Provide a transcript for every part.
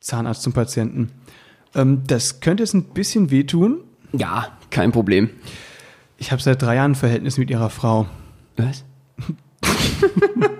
Zahnarzt zum Patienten. Ähm, das könnte jetzt ein bisschen wehtun. Ja, kein Problem. Ich habe seit drei Jahren ein Verhältnis mit ihrer Frau. Was?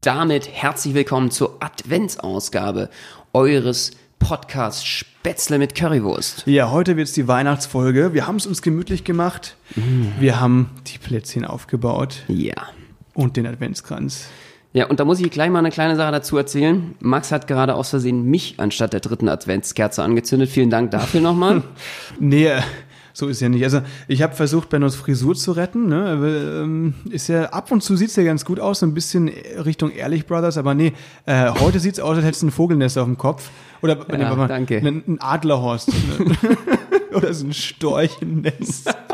Damit herzlich willkommen zur Adventsausgabe eures Podcasts Spätzle mit Currywurst. Ja, heute wird's die Weihnachtsfolge. Wir haben es uns gemütlich gemacht. Wir haben die Plätzchen aufgebaut Ja. und den Adventskranz. Ja, und da muss ich gleich mal eine kleine Sache dazu erzählen. Max hat gerade aus Versehen mich anstatt der dritten Adventskerze angezündet. Vielen Dank dafür nochmal. Nee, so ist ja nicht. Also ich habe versucht, Bennos Frisur zu retten. Ne? Aber, ähm, Ist ja ab und zu sieht's ja ganz gut aus, so ein bisschen Richtung Ehrlich Brothers, aber nee, äh, heute sieht's aus, als hättest du ein Vogelnest auf dem Kopf. Oder nee, warte mal, danke. Ein, ein Adlerhorst. Ne? Oder so ein Storchennest.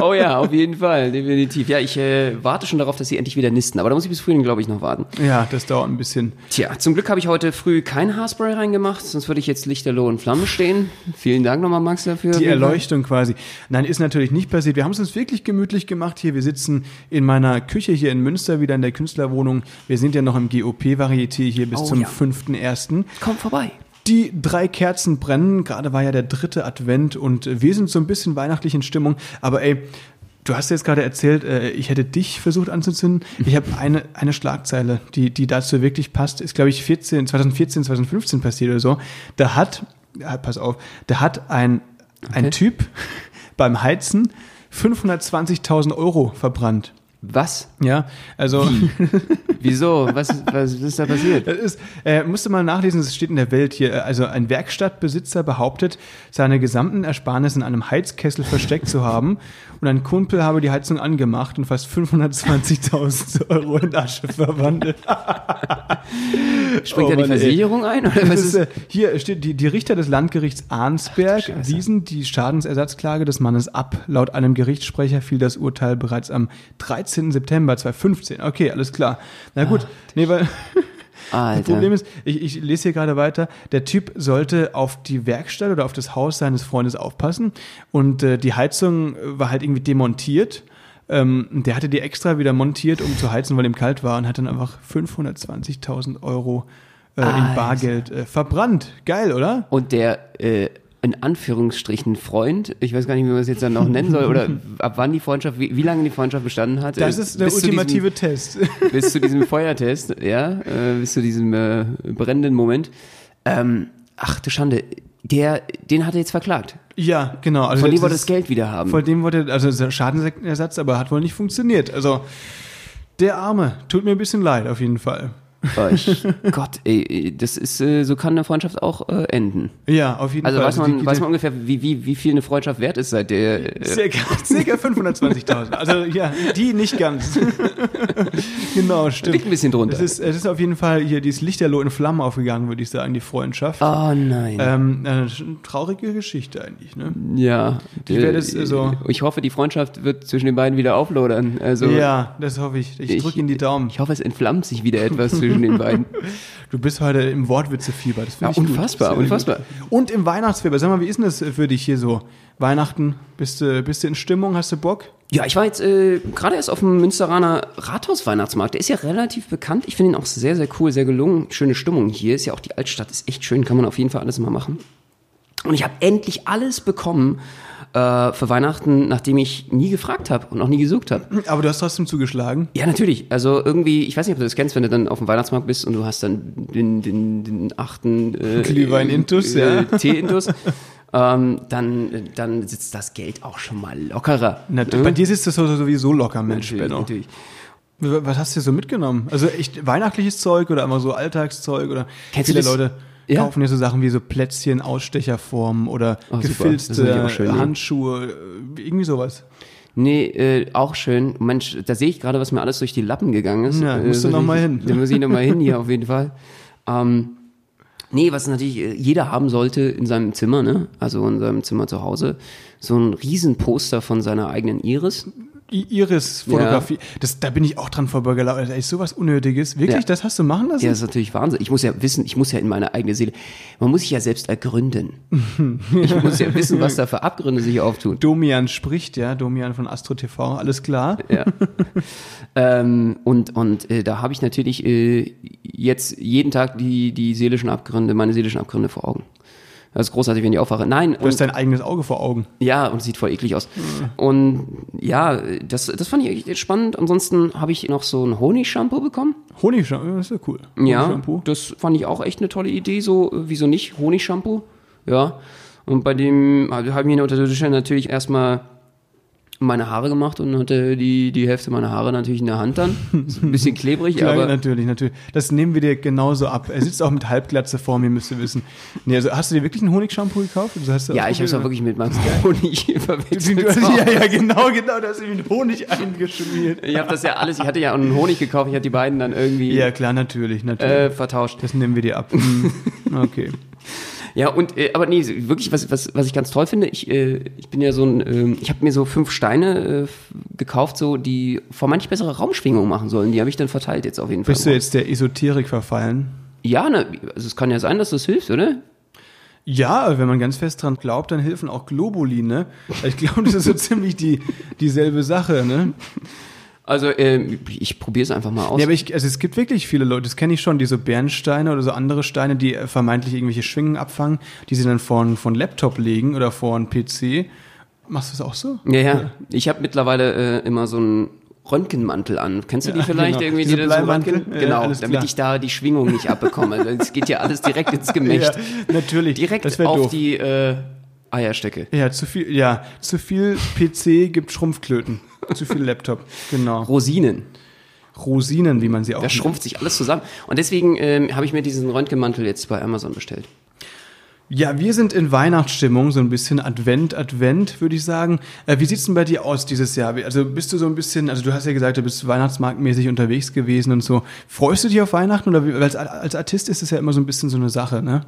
Oh ja, auf jeden Fall, definitiv. Ja, ich äh, warte schon darauf, dass sie endlich wieder nisten. Aber da muss ich bis Frühling, glaube ich, noch warten. Ja, das dauert ein bisschen. Tja, zum Glück habe ich heute früh kein Haarspray reingemacht, sonst würde ich jetzt lichterloh in Flamme stehen. Vielen Dank nochmal, Max, dafür. Die Erleuchtung quasi. Nein, ist natürlich nicht passiert. Wir haben es uns wirklich gemütlich gemacht hier. Wir sitzen in meiner Küche hier in Münster, wieder in der Künstlerwohnung. Wir sind ja noch im GOP-Varieté hier bis Oh zum ja. 5.1. Komm vorbei. Die drei Kerzen brennen. Gerade war ja der dritte Advent und wir sind so ein bisschen weihnachtlich in Stimmung. Aber ey, du hast jetzt gerade erzählt, äh, ich hätte dich versucht anzuzünden. Ich habe eine, eine Schlagzeile, die, die dazu wirklich passt. Ist, glaube ich, 14, 2014, 2015 passiert oder so. Da hat, pass auf, da hat ein, ein Okay. Typ beim Heizen 520.000 Euro verbrannt. Was? Ja, also Wieso? Was, was ist da passiert? Das ist, äh, musste mal nachlesen, es steht in der Welt hier. Also ein Werkstattbesitzer behauptet, seine gesamten Ersparnisse in einem Heizkessel versteckt zu haben und ein Kumpel habe die Heizung angemacht und fast 520.000 Euro in Asche verwandelt. Springt Oh da die Mann, ey. Versicherung ein? Oder Das was ist, ist, äh, hier steht, die, die Richter des Landgerichts Arnsberg Scheiße. wiesen die Schadensersatzklage des Mannes ab. Laut einem Gerichtssprecher fiel das Urteil bereits am 13. September 2015. Okay, alles klar. Na gut, nee, weil Das Alter. Problem ist, ich, ich lese hier gerade weiter, der Typ sollte auf die Werkstatt oder auf das Haus seines Freundes aufpassen und äh, die Heizung war halt irgendwie demontiert. Ähm, der hatte die extra wieder montiert, um zu heizen, weil ihm kalt war und hat dann einfach 520.000 Euro äh, in Alter. Bargeld äh, verbrannt. Geil, oder? Und der, äh, in Anführungsstrichen Freund, ich weiß gar nicht, wie man es jetzt dann noch nennen soll, oder ab wann die Freundschaft, wie, wie lange die Freundschaft bestanden hat. Das äh, ist der ultimative Test. Diesem, bis zu diesem Feuertest, ja, äh, bis zu diesem äh, brennenden Moment. Ähm, ach du Schande, der, den hat er jetzt verklagt. Ja, genau. Also Von dem wollte das Geld wieder haben. Von dem wollte, also Schadensersatz, aber hat wohl nicht funktioniert. Also der Arme, tut mir ein bisschen leid auf jeden Fall. Ich, Gott, ey, das ist, äh, so kann eine Freundschaft auch äh, enden. Ja, auf jeden Also Fall. weiß man, die- weiß man ungefähr, wie, wie, wie viel eine Freundschaft wert ist seit der. Äh, Circa, circa 520.000. Also ja, die nicht ganz. genau, stimmt. liegt ein bisschen drunter. Es ist, es ist auf jeden Fall hier dieses Lichterloh in Flammen aufgegangen, würde ich sagen, die Freundschaft. oh nein. Ähm, eine traurige Geschichte eigentlich, ne? ja. Wie wäre das, äh, so? Ich hoffe, die Freundschaft wird zwischen den beiden wieder auflodern. Also, ja, das hoffe ich. Ich, ich- drücke Ihnen die Daumen. Ich hoffe, es entflammt sich wieder etwas zwischen den beiden. Du bist heute im Wortwitzefieber. Das finde Ja, ich gut. unfassbar, Sehr unfassbar. Gut. Und im Weihnachtsfieber. Sag mal, wie ist denn das für dich hier so? Weihnachten, bist du, bist du in Stimmung? Hast du Bock? Ja, ich war jetzt äh, gerade erst auf dem Münsteraner Rathaus-Weihnachtsmarkt. Der ist ja relativ bekannt. Ich finde ihn auch sehr, sehr cool, sehr gelungen. Schöne Stimmung hier. Ist ja auch die Altstadt, ist echt schön. Kann man auf jeden Fall alles mal machen. Und ich habe endlich alles bekommen äh, für Weihnachten, nachdem ich nie gefragt habe und auch nie gesucht habe. Aber du hast trotzdem zugeschlagen. Ja, natürlich. Also irgendwie, ich weiß nicht, ob du das kennst, wenn du dann auf dem Weihnachtsmarkt bist und du hast dann den, den, den achten äh, Glühwein-Intus, äh, ja. Tee-Intus. ähm, dann, dann sitzt das Geld auch schon mal lockerer. Na, Ne? Bei dir sitzt das so- sowieso locker, Mensch, Natürlich, Benno. natürlich. Was hast du so mitgenommen? Also echt weihnachtliches Zeug oder einfach so Alltagszeug oder Kennst du viele das? Leute Ja. kaufen ja so Sachen wie so Plätzchen, Ausstecherformen oder Oh, gefilzte schön? Handschuhe, äh, irgendwie sowas. Nee, äh, auch schön. Mensch, da sehe ich gerade, was mir alles durch die Lappen gegangen ist. Ja, Äh, musst du so noch mal ich- hin. Da muss ich noch mal hin hier auf jeden Fall. Ähm, Nee, was natürlich äh, jeder haben sollte in seinem Zimmer, ne? Also in seinem Zimmer zu Hause. So ein Riesenposter von seiner eigenen Iris. Iris-Fotografie, das, da bin ich auch dran vorbeigelaufen. Das ist sowas Unnötiges. Wirklich, Ja. das hast du machen lassen? Ja, das ist natürlich Wahnsinn. Ich muss ja wissen, ich muss ja in meine eigene Seele, man muss sich ja selbst ergründen. Ich muss ja wissen, was da für Abgründe sich auftun. Domian spricht, ja, Domian von Astro TV, alles klar. Ja. ähm, und und äh, da habe ich natürlich äh, jetzt jeden Tag die, die seelischen Abgründe, meine seelischen Abgründe vor Augen. Das ist großartig, wenn ich aufwache. Nein, Du hast dein eigenes Auge vor Augen. Ja, und sieht voll eklig aus. Und ja, das, das fand ich echt spannend. Ansonsten habe ich noch so ein Honig-Shampoo bekommen. Honigshampoo, das ist ja cool. Ja, das fand ich auch echt eine tolle Idee. So, äh, wieso nicht? Honig-Shampoo. Ja. Und bei dem habe hab ich mir unter der Dusche natürlich erstmal meine Haare gemacht und hatte die, die Hälfte meiner Haare natürlich in der Hand dann. Ist ein bisschen klebrig, Klar, aber. natürlich, natürlich. Das nehmen wir dir genauso ab. Er sitzt auch mit Halbglatze vor mir, müsst ihr wissen. Nee, also hast du dir wirklich ein Honigshampoo gekauft? Also hast du Ja, ich habe es auch wirklich mit meinem Honig verwechselt. du, ja, ja, genau, genau, da hast du mit Honig eingeschmiert. Ich habe das ja alles, ich hatte ja auch einen Honig gekauft, ich hatte die beiden dann irgendwie Ja, klar, natürlich, natürlich. äh, vertauscht. das nehmen wir dir ab. Hm, Okay. Ja, und äh, aber nee, wirklich, was, was, was ich ganz toll finde, ich, äh, ich bin ja so ein, ähm, ich habe mir so fünf Steine äh, gekauft, so die vermeintlich bessere Raumschwingungen machen sollen. Die habe ich dann verteilt jetzt auf jeden Fall. Bist du jetzt der Esoterik verfallen? Ja, ne, also es kann ja sein, dass das hilft, oder? Ja, wenn man ganz fest dran glaubt, dann helfen auch Globuli, ne? Ich glaube, das ist so ziemlich die, dieselbe Sache, ne? Also äh, ich probiere es einfach mal aus. Ja, aber ich, also es gibt wirklich viele Leute, das kenne ich schon, die so Bernsteine oder so andere Steine, die äh, vermeintlich irgendwelche Schwingen abfangen, die sie dann vor, einen Laptop legen oder vor einen PC. Machst du das auch so? ja, ja. Ich habe mittlerweile äh, immer so einen Röntgenmantel an. Kennst du die Ja, vielleicht genau. irgendwie? Diese die so Bleimantel? Ja, genau, alles damit ich da die Schwingung nicht abbekomme. Es geht ja alles direkt ins Gemächt. Ja, natürlich. Direkt auf doof. die äh, Eierstöcke. Ja, zu viel, ja, zu viel PC gibt Schrumpfklöten. zu viel Laptop. Genau. Rosinen. Rosinen, wie man sie auch Da schrumpft sich alles zusammen. Und deswegen ähm, habe ich mir diesen Röntgenmantel jetzt bei Amazon bestellt. Ja, wir sind in Weihnachtsstimmung, so ein bisschen Advent, Advent, würde ich sagen. Äh, wie sieht's denn bei dir aus dieses Jahr? Also bist du so ein bisschen, also du hast ja gesagt, du bist weihnachtsmarktmäßig unterwegs gewesen und so. Freust du dich auf Weihnachten oder wie, als, als Artist ist es ja immer so ein bisschen so eine Sache, ne?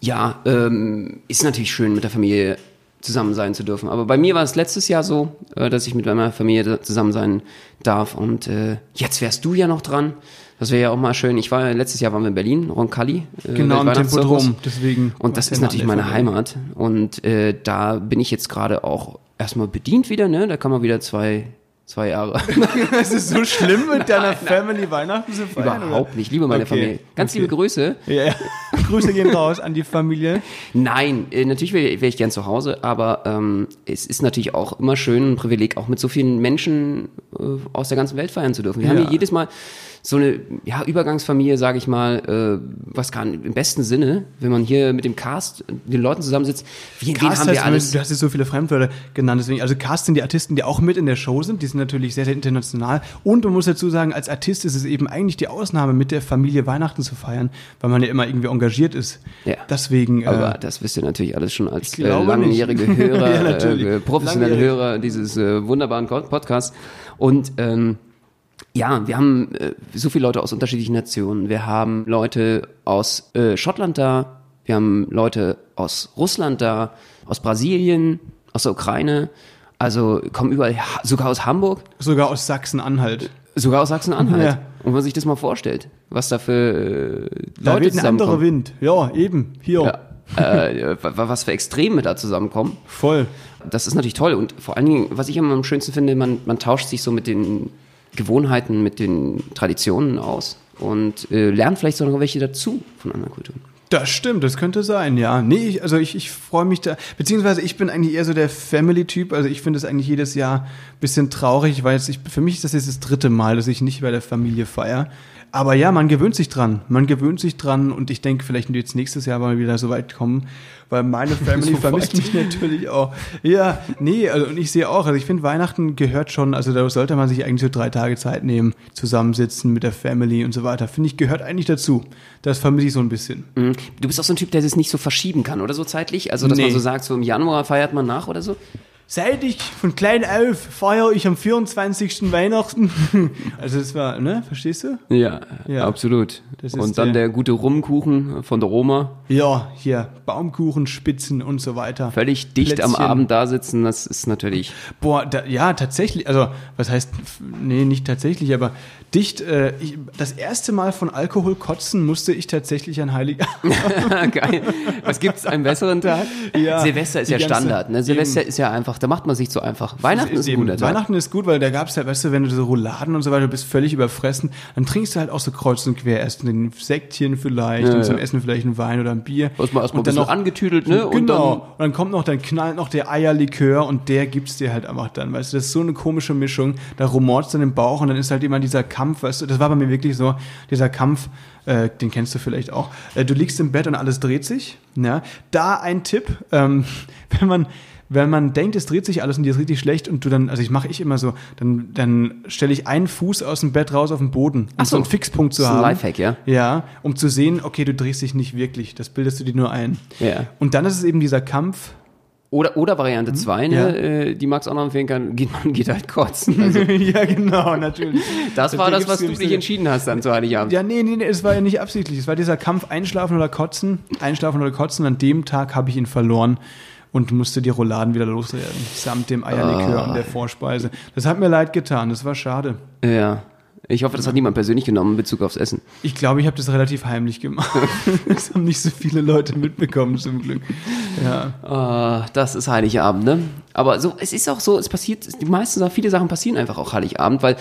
Ja, ähm, ist natürlich schön, mit der Familie zusammen sein zu dürfen. Aber bei mir war es letztes Jahr so, äh, dass ich mit meiner Familie zusammen sein darf. Und äh, jetzt wärst du ja noch dran. Das wäre ja auch mal schön. Ich war letztes Jahr waren wir in Berlin, Roncalli. Äh, Genau, im. Tempodrom, deswegen. Und das ist natürlich meine. Heimat. Und äh, da bin ich jetzt gerade auch erstmal bedient wieder, ne? Da kann man wieder zwei, zwei Jahre. Es ist so schlimm, mit deiner Family Weihnachten zu feiern. Überhaupt nicht. Ich liebe meine Okay, Familie. Ganz okay. liebe Grüße. Oder? Ja, ja. Grüße gehen raus an die Familie. Nein, äh, natürlich wäre wär ich gern zu Hause, aber ähm, es ist natürlich auch immer schön, ein Privileg, auch mit so vielen Menschen äh, aus der ganzen Welt feiern zu dürfen. Wir haben Ja. hier jedes Mal so eine ja, Übergangsfamilie, sage ich mal, äh, was kann im besten Sinne, wenn man hier mit dem Cast, den Leuten zusammensitzt, wen Cast haben heißt, wir alles? du hast jetzt so viele Fremdwörter genannt, deswegen, also Cast sind die Artisten, die auch mit in der Show sind, die sind natürlich sehr, sehr international und man muss dazu sagen, als Artist ist es eben eigentlich die Ausnahme, mit der Familie Weihnachten zu feiern, weil man ja immer irgendwie engagiert ist. Ja. Deswegen, Aber äh, das wisst ihr natürlich alles schon als äh, langjährige nicht. Hörer, Ja, äh, professionelle Langjährig. Hörer dieses äh, wunderbaren Podcasts. Und ähm, ja, wir haben äh, so viele Leute aus unterschiedlichen Nationen. Wir haben Leute aus äh, Schottland da, wir haben Leute aus Russland da, aus Brasilien, aus der Ukraine. Also kommen überall, sogar aus Hamburg, sogar aus Sachsen-Anhalt. sogar aus Sachsen-Anhalt. Ja. Und wenn man sich das mal vorstellt, was da für äh, Da Leute weht ein anderer. Wind. Ja, eben, hier. Ja, äh, wa- was für Extreme da zusammenkommen. Voll. Das ist natürlich toll. Und vor allen Dingen, was ich immer am schönsten finde, man, man tauscht sich so mit den Gewohnheiten, mit den Traditionen aus und äh, lernt vielleicht sogar noch welche dazu von anderen Kulturen. Das stimmt, das könnte sein, ja. Nee, ich, also ich, ich freue mich da, beziehungsweise ich bin eigentlich eher so der Family-Typ, also ich finde es eigentlich jedes Jahr ein bisschen traurig, weil ich, für mich ist das jetzt das dritte Mal, dass ich nicht bei der Familie feiere. Aber ja, man gewöhnt sich dran, man gewöhnt sich dran und ich denke, vielleicht jetzt nächstes Jahr mal wieder so weit kommen, weil meine Family So vermisst weit. mich natürlich auch. Ja, nee, also und ich sehe auch, also ich finde Weihnachten gehört schon, also da sollte man sich eigentlich so drei Tage Zeit nehmen, zusammensitzen mit der Family und so weiter. Finde ich, gehört eigentlich dazu. Das vermisse ich so ein bisschen. Mhm. Du bist auch so ein Typ, der das nicht so verschieben kann, oder so zeitlich? Also, dass man Nee. so sagt, so im Januar feiert man nach oder so? Seit ich von klein auf feiere ich am 24. Weihnachten. Also das war, ne, verstehst du? Ja, Ja. absolut. Und dann der- der gute Rumkuchen von der Oma. Ja, hier, Baumkuchenspitzen und so weiter. Völlig dicht am Plätzchen. Abend da sitzen, das ist natürlich. Boah, da, ja, tatsächlich, also, was heißt, nee, nicht tatsächlich, aber dicht, äh, ich, das erste Mal von Alkohol kotzen musste ich tatsächlich an Heiligabend. Geil. Was gibt's einen besseren Tag? Ja, Silvester ist ja ganze- Standard. Ne? Silvester ist ja einfach, da macht man sich so einfach. Weihnachten ist, ein eben- guter Tag. Weihnachten ist gut, weil da gab's ja, weißt du, wenn du so Rouladen und so weiter, du bist völlig überfressen, dann trinkst du halt auch so kreuz und quer erst ein Säckchen vielleicht Ja, und zum ja. Essen vielleicht ein Wein oder ein Bier. Erstmal erstmal ein und dann noch angetüdelt, ne? Und genau. dann- Und dann kommt noch, dann knallt noch der Eierlikör und der gibt's dir halt einfach dann, weißt du, das ist so eine komische Mischung. Da rumort's dann im Bauch und dann ist halt immer dieser Kampf, weißt du, das war bei mir wirklich so, dieser Kampf, äh, den kennst du vielleicht auch. Äh, du liegst im Bett und alles dreht sich, ja. Da ein Tipp, ähm, wenn man, wenn man denkt, es dreht sich alles und dir ist richtig schlecht und du dann, also ich mache ich immer so, dann, dann stelle ich einen Fuß aus dem Bett raus auf den Boden, um Ach so so. einen Fixpunkt zu Das ist ein haben. Lifehack, ja? Ja, um zu sehen, okay, du drehst dich nicht wirklich, das bildest du dir nur ein. Ja. Und dann ist es eben dieser Kampf. Oder, oder Variante 2, ne, Ja. äh, die Max auch noch empfehlen kann, geht, man geht halt kotzen. Also, ja, genau, natürlich. das war das, was du dich entschieden hast dann zu Heiligabend. Ja, nee, nee, nee, es war ja nicht absichtlich. Es war dieser Kampf einschlafen oder kotzen, einschlafen oder kotzen. An dem Tag habe ich ihn verloren und musste die Rouladen wieder loswerden, samt dem Eierlikör und der Vorspeise. Das hat mir leid getan, das war schade. Ja. Ich hoffe, das hat niemand persönlich genommen in Bezug aufs Essen. Ich glaube, ich habe das relativ heimlich gemacht. das haben nicht so viele Leute mitbekommen, zum Glück. Ja. Ah, das ist Heiligabend, ne? Aber so, es ist auch so, es passiert, die meisten viele Sachen passieren einfach auch Heiligabend, weil,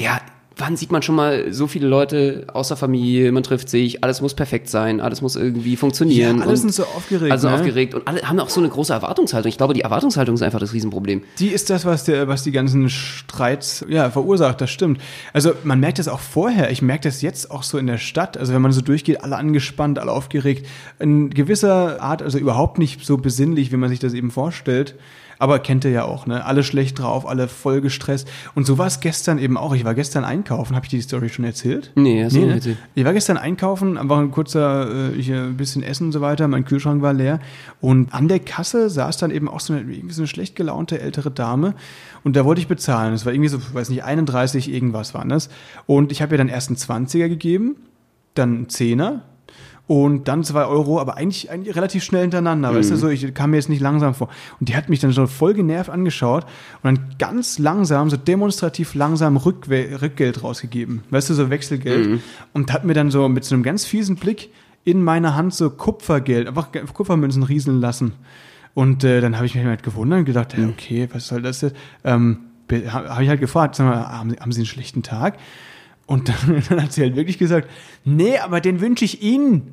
ja, wann sieht man schon mal so viele Leute außer Familie, man trifft sich, alles muss perfekt sein, alles muss irgendwie funktionieren. Ja, alle sind so aufgeregt, Also ne? aufgeregt und alle haben auch so eine große Erwartungshaltung. Ich glaube, die Erwartungshaltung ist einfach das Riesenproblem. Die ist das, was, der, was die ganzen Streits ja, verursacht, das stimmt. Also man merkt das auch vorher, ich merke das jetzt auch so in der Stadt, also wenn man so durchgeht, alle angespannt, alle aufgeregt, in gewisser Art, also überhaupt nicht so besinnlich, wie man sich das eben vorstellt. Aber kennt ihr ja auch, ne? Alle schlecht drauf, alle voll gestresst. Und so war es gestern eben auch. Ich war gestern einkaufen. Habe ich dir die Story schon erzählt? Nee, hast du nicht ne? erzählt. Ich war gestern einkaufen, einfach ein kurzer, äh, äh, ein bisschen Essen und so weiter, mein Kühlschrank war leer. Und an der Kasse saß dann eben auch so eine, irgendwie so eine schlecht gelaunte ältere Dame. Und da wollte ich bezahlen. Es war irgendwie so, weiß nicht, 31 irgendwas waren das. Und ich habe ihr dann erst einen 20er gegeben, dann einen Zehner und dann zwei Euro, aber eigentlich, eigentlich relativ schnell hintereinander, weißt du, so, ich kam mir jetzt nicht langsam vor. Und die hat mich dann so voll genervt angeschaut und dann ganz langsam, so demonstrativ langsam Rückwe Rückgeld rausgegeben, weißt du, so Wechselgeld und hat mir dann so mit so einem ganz fiesen Blick in meiner Hand so Kupfergeld, einfach Kupfermünzen rieseln lassen. Und äh, dann habe ich mich halt gewundert und gedacht, ja, okay, was soll das jetzt? Ähm, habe hab ich halt gefragt, sag mal, haben, Sie- haben Sie einen schlechten Tag? Und dann, dann hat sie halt wirklich gesagt, nee, aber den wünsche ich Ihnen.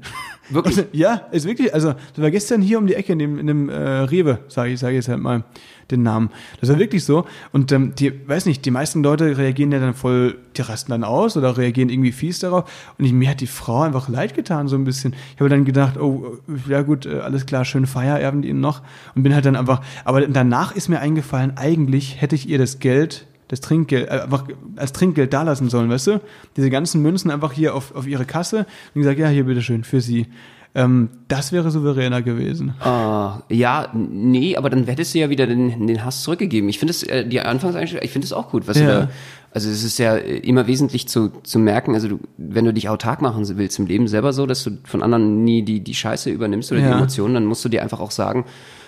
Wirklich? Und, ja, ist wirklich, also das war gestern hier um die Ecke in dem, in dem äh, Rewe, sage ich, sage jetzt halt mal den Namen. Das war wirklich so. Und ähm, die, weiß nicht, die meisten Leute reagieren ja dann voll, die rasten dann aus oder reagieren irgendwie fies darauf. Und ich, mir hat die Frau einfach leid getan, so ein bisschen. Ich habe dann gedacht, oh, ja gut, äh, alles klar, schön Feierabend Ihnen noch. Und bin halt dann einfach, aber danach ist mir eingefallen, eigentlich hätte ich ihr das Geld das Trinkgeld, äh, einfach als Trinkgeld dalassen sollen, weißt du? Diese ganzen Münzen einfach hier auf, auf ihre Kasse und gesagt, ja, hier, bitteschön, für sie. Ähm, das wäre souveräner gewesen. Ah, ja, nee, aber dann hättest du ja wieder den, den Hass zurückgegeben. Ich finde es, äh, die Anfangseinstellung, ich finde es auch gut, was Ja. du da, also es ist ja äh, immer wesentlich zu, zu merken, also du, wenn du dich autark machen willst im Leben selber so, dass du von anderen nie die, die Scheiße übernimmst oder die Ja. Emotionen, dann musst du dir einfach auch sagen,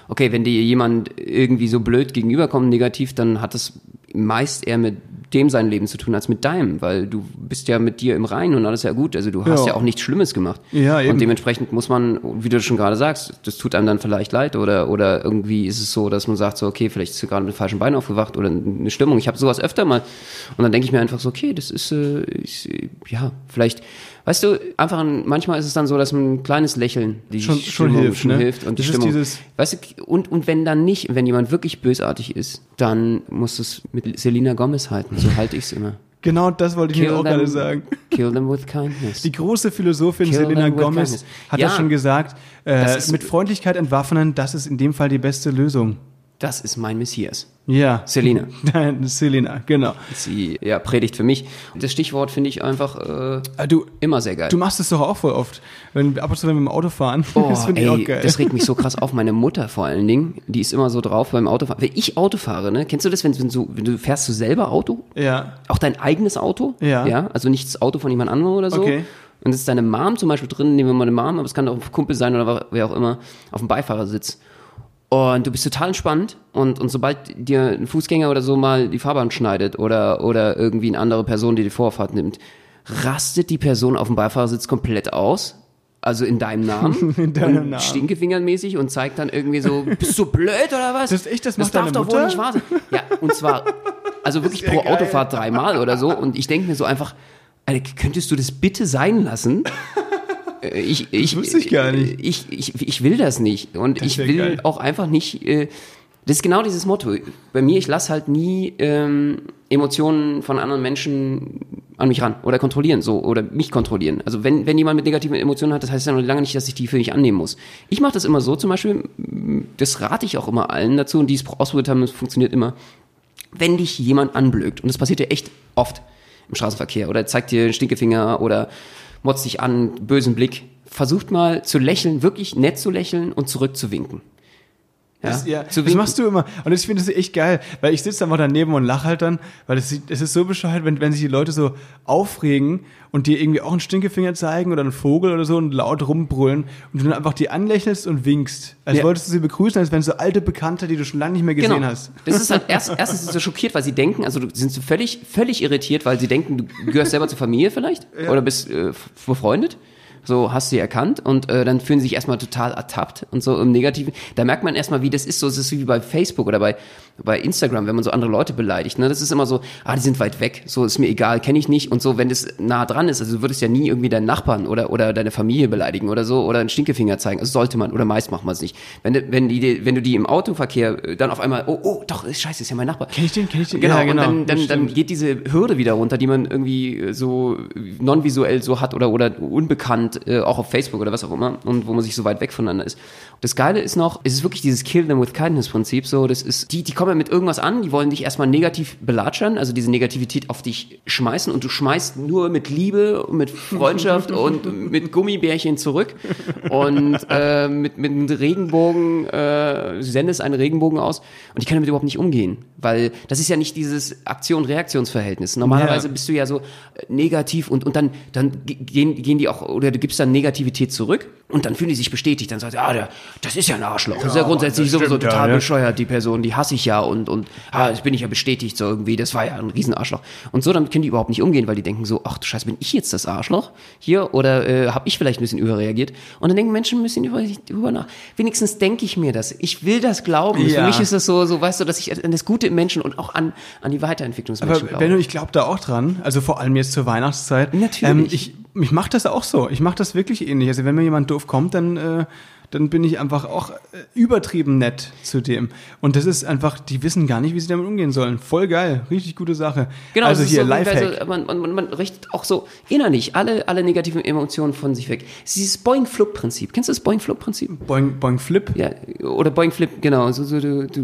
okay, wenn dir jemand irgendwie so blöd gegenüberkommt, negativ, dann hat das meist eher mit dem sein Leben zu tun als mit deinem, weil du bist ja mit dir im Reinen und alles ja gut. Also du hast Ja. ja auch nichts Schlimmes gemacht. Ja, eben. Und dementsprechend muss man, wie du schon gerade sagst, das tut einem dann vielleicht leid oder oder irgendwie ist es so, dass man sagt so, okay, vielleicht ist du gerade mit falschen Bein aufgewacht oder eine Stimmung. Ich habe sowas öfter mal und dann denke ich mir einfach so, okay, das ist, äh, äh, ja vielleicht, weißt du, einfach ein, manchmal ist es dann so, dass ein kleines Lächeln die Schon- schon Stimmung hilft, schon ne? hilft und die Das ist Stimmung. dieses- weißt du, und und wenn dann nicht, wenn jemand wirklich bösartig ist, dann musst du es mit Selena Gomez halten. So halte ich es immer. Genau das wollte ich mir auch gerade sagen. kill them with kindness. Die große Philosophin Kill Selena them Gomez hat Ja. das schon gesagt. Äh, mit Freundlichkeit entwaffnen, das ist in dem Fall die beste Lösung. Das ist mein Messias. Ja. Selina. Selina, genau. Sie ja, predigt für mich. Das Stichwort finde ich einfach äh, Ah, Du, immer sehr geil. du machst es doch auch voll oft. Wenn, ab und zu, wenn wir im Auto fahren. Oh, das finde ich auch geil. das regt mich so krass auf. Meine Mutter vor allen Dingen, die ist immer so drauf beim Autofahren. Wenn ich Auto fahre, ne, kennst du das, wenn, wenn, so, wenn du fährst du selber Auto? ja. Auch dein eigenes Auto? Ja. ja. Also nicht das Auto von jemand anderem oder so. Okay. Und es ist deine Mom zum Beispiel drin, nehmen wir mal eine Mom, aber es kann auch ein Kumpel sein oder wer auch immer, auf dem Beifahrersitz. Und du bist total entspannt und, und sobald dir ein Fußgänger oder so mal die Fahrbahn schneidet oder, oder irgendwie eine andere Person, die die Vorfahrt nimmt, rastet die Person auf dem Beifahrersitz komplett aus. Also in deinem Namen. In deinem und Namen. Stinkefingermäßig und zeigt dann irgendwie so, bist du blöd oder was? Das ist echt, das macht darf doch Mutter? wohl nicht wahr sein. Ja, und zwar, also wirklich pro geil. Autofahrt dreimal oder so. Und ich denke mir so einfach, Alter, könntest du das bitte sein lassen? Ich, ich, wusste ich gar nicht. Ich, ich, ich will das nicht. Und Das ich will geil. auch einfach nicht. Äh, das ist genau dieses Motto. Bei mir, ich lasse halt nie ähm, Emotionen von anderen Menschen an mich ran oder kontrollieren, so oder mich kontrollieren. Also wenn, wenn jemand mit negativen Emotionen hat, das heißt ja noch lange nicht, dass ich die für mich annehmen muss. Ich mache das immer so, zum Beispiel, das rate ich auch immer allen dazu und die es ausprobiert haben, das funktioniert immer. Wenn dich jemand anblökt, und das passiert ja echt oft im Straßenverkehr, oder zeigt dir einen Stinkefinger oder motzt dich an, bösen Blick, versucht mal zu lächeln, wirklich nett zu lächeln und zurückzuwinken. Ja, Das, ja, zu das machst du immer. Und ich finde das echt geil, weil ich sitze einfach daneben und lache halt dann, weil es ist so bescheuert, wenn, wenn sich die Leute so aufregen und dir irgendwie auch einen Stinkefinger zeigen oder einen Vogel oder so und laut rumbrüllen und du dann einfach die anlächelst und winkst. Als Ja. wolltest du sie begrüßen, als wenn so alte Bekannte, die du schon lange nicht mehr gesehen hast. Das ist halt erst, erstens sind sie so schockiert, weil sie denken, also du sind so völlig, völlig irritiert, weil sie denken, du gehörst selber zur Familie vielleicht oder bist äh, befreundet. So hast du sie erkannt und äh, dann fühlen sie sich erstmal total ertappt und so im Negativen. Da merkt man erstmal, wie das ist. So, es ist wie bei Facebook oder bei, bei Instagram, wenn man so andere Leute beleidigt. Ne? Das ist immer so, ah, die sind weit weg, so ist mir egal, kenne ich nicht. Und so, wenn das nah dran ist, also du würdest ja nie irgendwie deinen Nachbarn oder, oder deine Familie beleidigen oder so oder einen Stinkefinger zeigen. Also sollte man, oder meist macht man es nicht. Wenn, du- wenn, die, wenn du die im Autoverkehr äh, dann auf einmal, oh, oh, doch, ist scheiße, ist ja mein Nachbar. Kenn ich den? Kenn ich den? Genau, Ja, genau. und dann, dann, dann geht diese Hürde wieder runter, die man irgendwie äh, so non-visuell so hat oder, oder unbekannt, äh, auch auf Facebook oder was auch immer, und wo man sich so weit weg voneinander ist. Das Geile ist noch, es ist wirklich dieses Kill them with kindness Prinzip, so, das ist, die, die kommen ja mit irgendwas an, die wollen dich erstmal negativ belatschern, also diese Negativität auf dich schmeißen und du schmeißt nur mit Liebe, und mit Freundschaft und mit Gummibärchen zurück und äh, mit, mit einem Regenbogen, äh, du sendest einen Regenbogen aus und die können damit überhaupt nicht umgehen, weil das ist ja nicht dieses Aktion-Reaktionsverhältnis. Normalerweise Ja. bist du ja so äh, negativ und, und dann, dann ge- gehen, gehen die auch, oder du gibst dann Negativität zurück und dann fühlen die sich bestätigt, dann sagt, ja, der, das ist ja ein Arschloch. das ist ja grundsätzlich sowieso stimmt, ja, total ja. bescheuert, die Person, die hasse ich ja und, und ah, jetzt bin ich ja bestätigt so irgendwie, das war ja ein Riesenarschloch. Und so, damit können die überhaupt nicht umgehen, weil die denken so, ach du Scheiße, bin ich jetzt das Arschloch hier oder äh, habe ich vielleicht ein bisschen überreagiert? Und dann denken Menschen ein bisschen über, über nach. Wenigstens denke ich mir das. Ich will das glauben. Für Ja. mich ist das so, so weißt du, dass ich an das Gute im Menschen und auch an, an die Weiterentwicklung des Aber glaube. Benno, ich glaube da auch dran. Also vor allem jetzt zur Weihnachtszeit. Natürlich. Ähm, ich ich mache das auch so. Ich mache das wirklich ähnlich. Also wenn mir jemand doof kommt, dann äh, dann bin ich einfach auch äh, übertrieben nett zu dem. Und das ist einfach, die wissen gar nicht, wie sie damit umgehen sollen. Voll geil, richtig gute Sache. Genau, also hier so, Lifehack. also man, man, man, richtet auch so innerlich alle, alle negativen Emotionen von sich weg. Es ist dieses Boing-Flip-Prinzip. Kennst du das Boing-Flip-Prinzip? Boing, Boing. Ja, oder Boing-Flip, genau. So, so, du, du,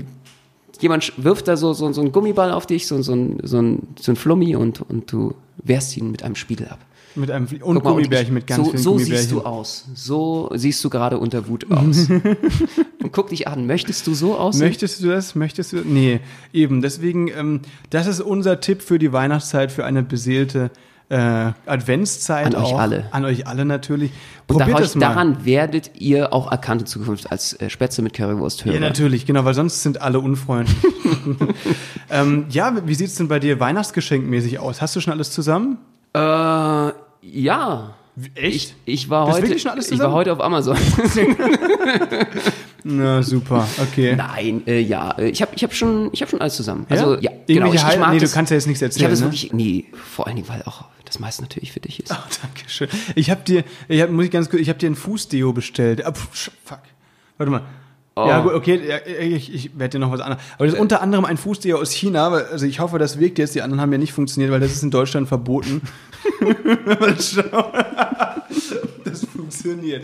jemand wirft da so, so, so einen Gummiball auf dich, so, so, ein, so, ein, so ein Flummi und, und du wehrst ihn mit einem Spiegel ab. Mit einem Flie- und Guck mal, Gummibärchen, mit ganz so, vielen so Gummibärchen. siehst du aus. So siehst du gerade unter Wut aus. und guck dich an. Möchtest du so aussehen? Möchtest du das? Möchtest du? Nee, eben. Deswegen, ähm, das ist unser Tipp für die Weihnachtszeit, für eine beseelte äh, Adventszeit. An euch auch. alle. An euch alle natürlich. und Probiert das mal. daran werdet ihr auch erkannt in Zukunft als äh, Spätzle mit Currywurst hören. Ja, natürlich, genau, weil sonst sind alle unfreundlich. ähm, ja, wie sieht's denn bei dir weihnachtsgeschenkmäßig aus? Hast du schon alles zusammen? Äh, ja. Echt? Ich, ich war Das heute, wirklich schon alles ich war heute auf Amazon. Na, super, okay. Nein, äh, ja, äh, ich habe ich hab schon, ich habe schon alles zusammen. Also ja, Irgendwelche genau. Ich, ich mag nee, du das- kannst ja jetzt nichts Ich habe erzählen, das ne? wirklich, nee, vor allen Dingen, weil auch das meiste natürlich für dich ist. Oh, danke schön. Ich habe dir, ich hab, muss ich ganz kurz, ich habe dir ein Fußdeo bestellt. Ah, pf, sch- fuck. Warte mal. Oh. Ja, gut, okay, ich, ich werde dir noch was anderes. Aber das ist unter anderem ein Fußdeo aus China. Also ich hoffe, das wirkt jetzt. Die anderen haben ja nicht funktioniert, weil das ist in Deutschland verboten. Mal schauen. das funktioniert.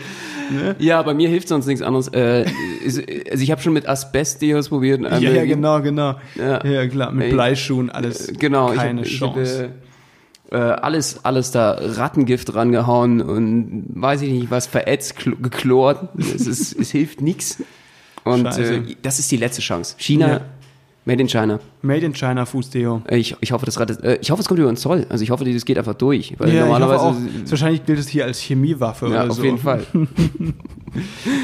Ja, bei mir hilft sonst nichts anderes. Äh, also ich habe schon mit Asbest-Deos probiert. Ja, ja, genau, genau. Ja. Ja, klar, mit Bleischuhen, alles. Äh, Genau, Keine ich hab, Chance. Ich hab, äh, äh, alles, alles da Rattengift rangehauen und weiß ich nicht was verätzt, kl- geklort. Es, ist, es hilft nichts. Und äh, das ist die letzte Chance. China, Ja. made in China. Made in China Fußdeo. Ich, ich hoffe, das rettet, äh, ich hoffe, es kommt über den Zoll. Also ich hoffe, das geht einfach durch. Weil Ja, normalerweise. auch. Wahrscheinlich gilt es hier als Chemiewaffe ja, oder auf so. jeden Fall.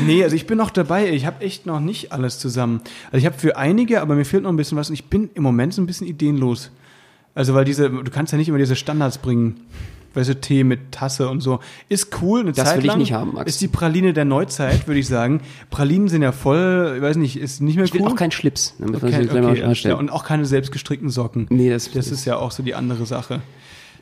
Nee, also ich bin noch dabei. Ich habe echt noch nicht alles zusammen. Also ich habe für einige, aber mir fehlt noch ein bisschen was. Und ich bin im Moment so ein bisschen ideenlos. Also weil diese, du kannst ja nicht immer diese Standards bringen. Weißt du, Tee mit Tasse und so. Ist cool, eine Das Zeit will ich lang. nicht haben, Max. Ist die Praline der Neuzeit, würde ich sagen. Pralinen sind ja voll, ich weiß nicht, ist nicht mehr Ich will cool. auch keinen Schlips. Damit wir Okay, okay, klar. und auch keine selbstgestrickten Socken. Nee, das- das ist ja auch so die andere Sache.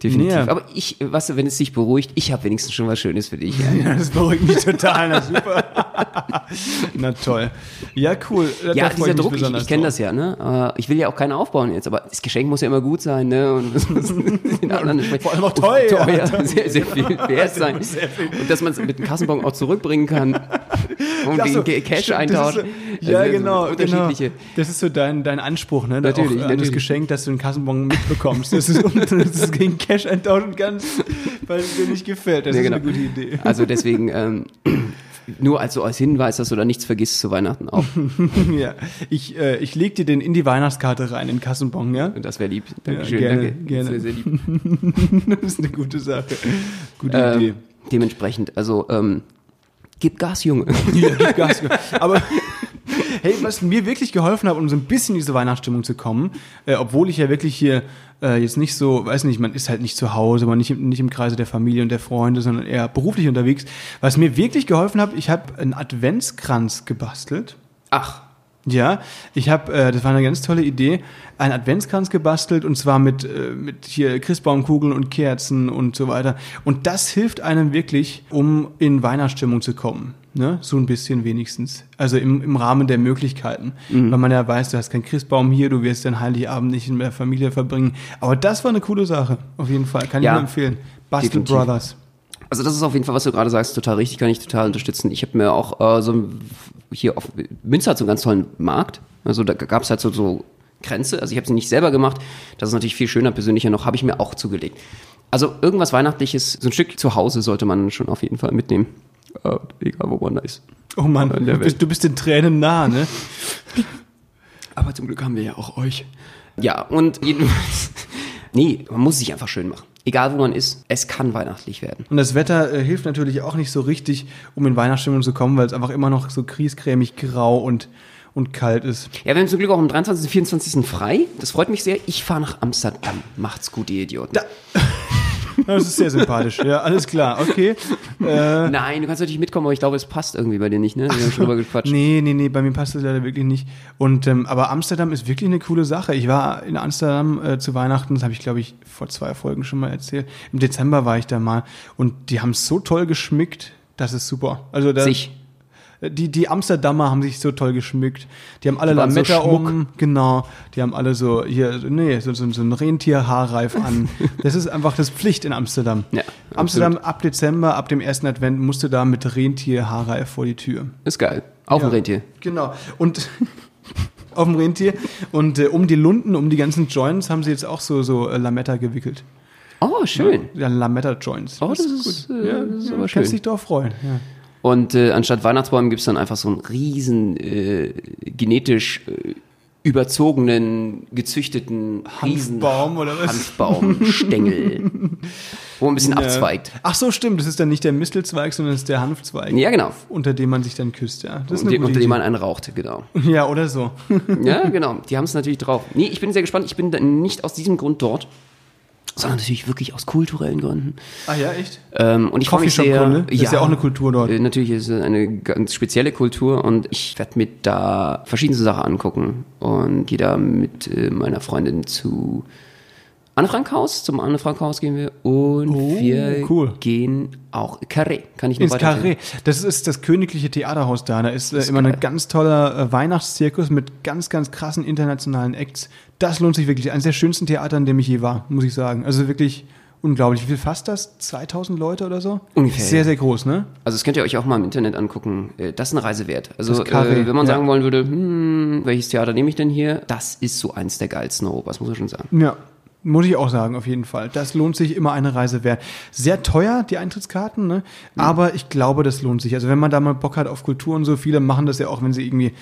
Definitiv. Nee. Aber ich, weißt du, wenn es dich beruhigt, ich habe wenigstens schon was Schönes für dich. Ja, Ja, das beruhigt mich total. Na super. Na toll. Ja, cool. Da ja dieser Druck, ich, ich kenne das ja, ne? Äh, Ich will ja auch keinen aufbauen jetzt, aber das Geschenk muss ja immer gut sein, ne? Und das muss den anderen Vor allem auch teuer. teuer sehr, sehr viel wert sein. muss sehr viel- Und dass man es mit dem Kassenbon auch zurückbringen kann und Ach so, Cash stimmt, eintauschen. das ist so- Ja, Also, genau, Unterschiedliche. genau. Das ist so dein, dein Anspruch, ne? Natürlich, auch, an das natürlich. Geschenk, dass du einen Kassenbon mitbekommst. Das ist, dass du es gegen Cash eintauschen kannst, weil es dir nicht gefällt. Das Ja, ist genau. eine gute Idee. Also deswegen, ähm, nur als so als Hinweis, dass du da nichts vergisst zu Weihnachten auch. ja. Ich, äh, ich leg dir den in die Weihnachtskarte rein, den Kassenbon, ja? Und das wäre lieb. Dankeschön, gerne, danke. gerne. Das wär sehr lieb. Das ist eine gute Sache. Gute Ähm, Idee. dementsprechend, also ähm, gib Gas, Junge. Ja, gib Gas. Aber hey, was mir wirklich geholfen hat, um so ein bisschen in diese Weihnachtsstimmung zu kommen, äh, obwohl ich ja wirklich hier äh, jetzt nicht so, weiß nicht, man ist halt nicht zu Hause, man nicht, nicht im Kreise der Familie und der Freunde, sondern eher beruflich unterwegs. Was mir wirklich geholfen hat, ich habe einen Adventskranz gebastelt. Ach, Ja, ich habe, äh, das war eine ganz tolle Idee, einen Adventskranz gebastelt und zwar mit, äh, mit hier Christbaumkugeln und Kerzen und so weiter. Und das hilft einem wirklich, um in Weihnachtsstimmung zu kommen. Ne? So ein bisschen wenigstens. Also im, im Rahmen der Möglichkeiten. Weil man ja weiß, du hast keinen Christbaum hier, du wirst den Heiligabend nicht in der Familie verbringen. Aber das war eine coole Sache, auf jeden Fall. Kann Ja, ich nur empfehlen. Bastel. Brothers. Also das ist auf jeden Fall, was du gerade sagst, total richtig, kann ich total unterstützen. Ich habe mir auch äh, so hier auf Münster hat so einen ganz tollen Markt. Also da gab es halt so, so Grenze. Also ich habe sie nicht selber gemacht. Das ist natürlich viel schöner, persönlicher noch, habe ich mir auch zugelegt. Also irgendwas Weihnachtliches, so ein Stück zu Hause sollte man schon auf jeden Fall mitnehmen. Äh, egal, wo man da ist. Oh Mann, du bist, du bist den Tränen nah, ne? Aber zum Glück haben wir ja auch euch. Ja, und jedenfalls, nee, man muss sich einfach schön machen. Egal wo man ist, es kann weihnachtlich werden. Und das Wetter äh, hilft natürlich auch nicht so richtig, um in Weihnachtsstimmung zu kommen, weil es einfach immer noch so kriescremig grau und, und kalt ist. Ja, wir haben zum Glück auch am 23. und 24. frei. Das freut mich sehr. Ich fahre nach Amsterdam. Macht's gut, ihr Idioten. Das ist sehr sympathisch. Ja, alles klar, okay. Äh, Nein, du kannst natürlich mitkommen, aber ich glaube, es passt irgendwie bei dir nicht, ne? Wir haben schon drüber gequatscht. nee, nee, nee, bei mir passt das leider wirklich nicht. Und ähm, aber Amsterdam ist wirklich eine coole Sache. Ich war in Amsterdam äh, zu Weihnachten, das habe ich glaube ich vor zwei Folgen schon mal erzählt. Im Dezember war ich da mal und die haben es so toll geschmückt, das ist super. Also da, Sich. Die, die Amsterdamer haben sich so toll geschmückt. Die haben alle Die so Lametta schmuck. um, genau. Die haben alle so hier, nee, so, so, so ein Rentierhaarreif an. Das ist einfach das Pflicht in Amsterdam. Ja, Amsterdam ab Dezember, ab dem ersten Advent musste da mit Rentierhaarreif vor die Tür. Ist geil. Auf dem Ja. Rentier. Genau. Und auf dem Rentier. Und äh, um die Lunden, um die ganzen Joints haben sie jetzt auch so, so äh, Lametta gewickelt. Oh, schön. Ja, Lametta-Joints. Oh, das ist, äh, ja, das ist ja, aber kannst schön. dich drauf freuen. Ja. Und äh, anstatt Weihnachtsbäumen gibt's dann einfach so einen riesen äh, genetisch äh, überzogenen, gezüchteten Hanfbaum oder was? Hanfbaumstängel, wo ein bisschen Ja. abzweigt. Ach so, stimmt. Das ist dann nicht der Mistelzweig, sondern das ist der Hanfzweig. Ja, genau. Unter dem man sich dann küsst, ja. Das ist Unter eine dem, gute unter dem man Idee. einen raucht, genau. Ja, oder so. Ja, genau. Die haben es natürlich drauf. Nee, ich bin sehr gespannt. Ich bin nicht aus diesem Grund dort, sondern natürlich wirklich aus kulturellen Gründen. Ah ja, echt? Ähm, und ich freue mich sehr. Das ist ja auch eine Kultur dort. Äh, natürlich ist es eine ganz spezielle Kultur und ich werde mir da verschiedenste Sachen angucken und gehe da mit äh, meiner Freundin zu Anne Frank Haus. Zum Anne Frank Haus gehen wir und Oh, wir cool. gehen auch Carré. Kann ich noch Ins Carré. Das ist das königliche Theaterhaus da. Da ist, äh, immer geil. ein ganz toller äh, Weihnachtszirkus mit ganz, ganz krassen internationalen Acts. Das lohnt sich wirklich. Eines der schönsten Theater, in dem ich je war, muss ich sagen. Also wirklich unglaublich. Wie viel fasst das? 2000 Leute oder so? Ungefähr, Sehr, sehr groß, ne? Also das könnt ihr euch auch mal im Internet angucken. Äh, Das ist eine Reise wert. Also äh, wenn man ja. sagen wollen würde, hm, welches Theater nehme ich denn hier? Das ist so eins der geilsten Europas, muss man schon sagen. Ja. Muss ich auch sagen, auf jeden Fall. Das lohnt sich immer eine Reise wert. Sehr teuer, die Eintrittskarten, ne? Aber ich glaube, das lohnt sich. Also wenn man da mal Bock hat auf Kultur und so, viele machen das ja auch, wenn sie irgendwie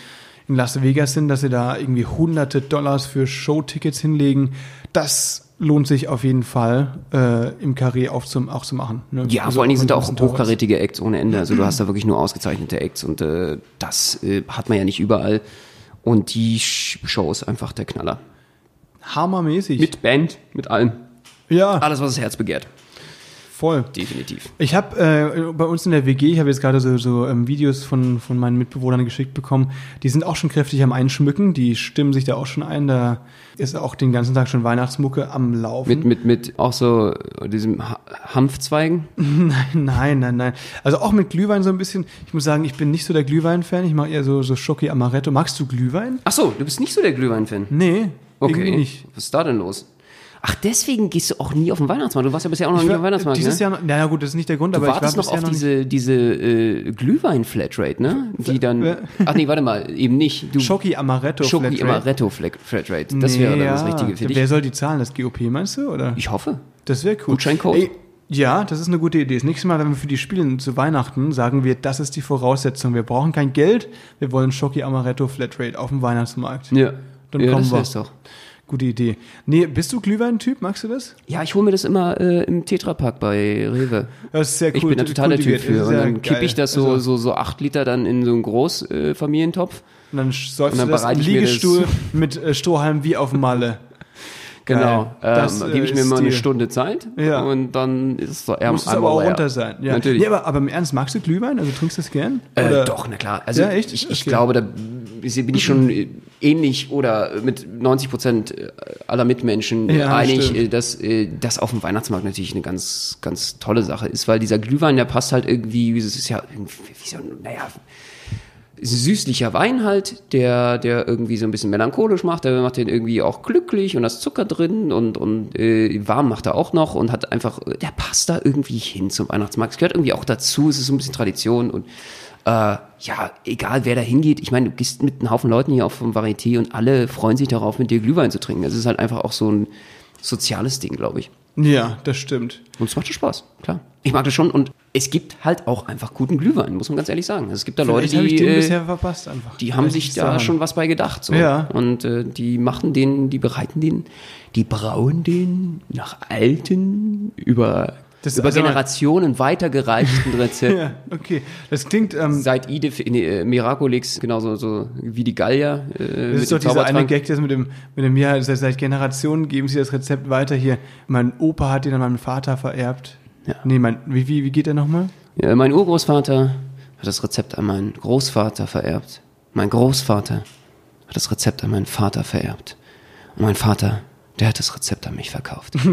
in Las Vegas sind, dass sie da irgendwie hunderte Dollars für Showtickets hinlegen. Das lohnt sich auf jeden Fall, äh, im Carré auch, zum, auch zu machen. Ne? Ja, Also vor allen Dingen sind da auch hochkarätige Acts ohne Ende. Also du hast da wirklich nur ausgezeichnete Acts und äh, das äh, hat man ja nicht überall. Und die Sh- Show ist einfach der Knaller. Hammermäßig. Mit Band, mit allem. ja, Alles, was das Herz begehrt. voll. Definitiv. Ich habe äh, bei uns in der WG, ich habe jetzt gerade so, so ähm, Videos von, von meinen Mitbewohnern geschickt bekommen, die sind auch schon kräftig am Einschmücken, die stimmen sich da auch schon ein, da ist auch den ganzen Tag schon Weihnachtsmucke am Laufen. Mit, mit, mit auch so diesem Ha- Hanfzweigen. nein, nein, nein, nein. Also auch mit Glühwein so ein bisschen, ich muss sagen, ich bin nicht so der Glühwein-Fan, ich mache eher so, so Schoki Amaretto. Magst du Glühwein? Ach so, du bist nicht so der Glühwein-Fan. Nee, irgendwie Okay. nicht. Was ist da denn los? Ach, deswegen gehst du auch nie auf den Weihnachtsmarkt. Du warst ja bisher auch noch Ich nie war- auf dem Weihnachtsmarkt, dieses ne? Jahr, naja gut, das ist nicht der Grund, Du aber ich war noch auf noch diese, diese äh, Glühwein-Flatrate, ne? Die dann. Ach nee, warte mal, eben nicht. Du Schoki Amaretto Schoki Flatrate. Amaretto Flat- Flatrate. Das wäre dann das Richtige für Wer dich. soll die zahlen? Das GOP meinst du? Oder? Ich hoffe. Das wäre cool. Gutscheincode? Ey, ja, das ist eine gute Idee. Das nächste Mal, wenn wir für die Spiele zu Weihnachten sagen wir, das ist die Voraussetzung. Wir brauchen kein Geld, wir wollen Schoki Amaretto Flatrate auf dem Weihnachtsmarkt. Ja. Dann ja, kommen das wir. wär's doch. Gute Idee. Nee, bist du Glühwein-Typ? Magst du das? Ja, ich hole mir das immer äh, im Tetrapack bei Rewe. Das ist sehr cool. Ich bin da total der Typ für. Das Und dann kippe ich das so, Also, so, so acht Liter dann in so einen Großfamilientopf. Äh. Und dann säufst und dann du das im mir das- Liegestuhl mit äh, Strohhalm wie auf dem Malle. Genau. Geil. Das, Ähm, äh, Gebe ich mir ist mal eine. Stunde Zeit. Ja. Und dann ist es so Muss es aber auch runter sein. Ja. Natürlich. Nee, aber, aber im Ernst, magst du Glühwein? Also trinkst du das gern? Äh, doch, na klar. Also Ja, echt? ich, ich Okay. glaube, da bin ich schon äh, ähnlich oder mit 90 Prozent aller Mitmenschen äh, Ja, einig, stimmt. äh, dass äh, das auf dem Weihnachtsmarkt natürlich eine ganz, ganz tolle Sache ist, weil dieser Glühwein, der passt halt irgendwie, es ist ja irgendwie, wie so, ein- naja, süßlicher Wein halt, der, der irgendwie so ein bisschen melancholisch macht, der macht den irgendwie auch glücklich und da ist Zucker drin und, und äh, warm macht er auch noch und hat einfach, äh, der passt da irgendwie hin zum Weihnachtsmarkt. Es gehört irgendwie auch dazu, es ist so ein bisschen Tradition und äh, ja, egal wer da hingeht, ich meine, du gehst mit einem Haufen Leuten hier auf vom Varieté und alle freuen sich darauf, mit dir Glühwein zu trinken. Es ist halt einfach auch so ein soziales Ding, glaube ich. Ja, das stimmt. Und es macht Spaß, klar. Ich mag das schon und es gibt halt auch einfach guten Glühwein, muss man ganz ehrlich sagen. Es gibt da Leute, Vielleicht die, äh, bisher verpasst einfach. die haben sich da daran. schon was bei gedacht. So. Ja. Und äh, die machen den, die bereiten den, die brauen den nach alten, über, Das- über also- Generationen weitergereichten Rezepten. Ja, okay. Das klingt, ähm, Seit Ide, nee, äh, Miraculix, genauso so wie die Gallier. Äh, das ist doch dieser eine. Gag, das mit dem, mit dem, ja, seit, seit Generationen geben sie das Rezept weiter hier. Mein Opa hat den an meinen Vater vererbt. Ja. Nee, mein, wie, wie, wie geht der nochmal? Ja, mein Urgroßvater hat das Rezept an meinen Großvater vererbt. Mein Großvater hat das Rezept an meinen Vater vererbt. Und mein Vater, der hat das Rezept an mich verkauft.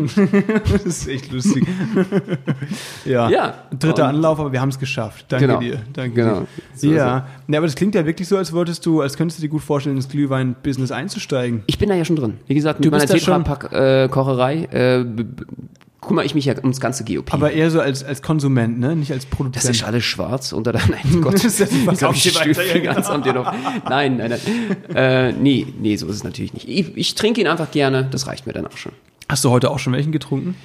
Das ist echt lustig. ja. Ja. Dritter Und- Anlauf, aber wir haben es geschafft. Danke Genau. dir. Danke Genau. dir. So ja. ja, aber das klingt ja wirklich so, als wolltest du, als könntest du dir gut vorstellen, ins Glühwein-Business einzusteigen. Ich bin da ja schon drin. Wie gesagt, mit Du bist meiner Tetrapack-Kocherei äh, b- kümmere ich mich ja ums ganze GOP. Aber eher so als, als Konsument, ne? Nicht als das Produzent. ist alles schwarz unter der, nein, Gott, Das ist die ja, Stiefel ganz genau. am noch. Nein, nein, nein. Äh, nee, nee, so ist es natürlich nicht. Ich, ich trinke ihn einfach gerne, das reicht mir dann auch schon. Hast du heute auch schon welchen getrunken?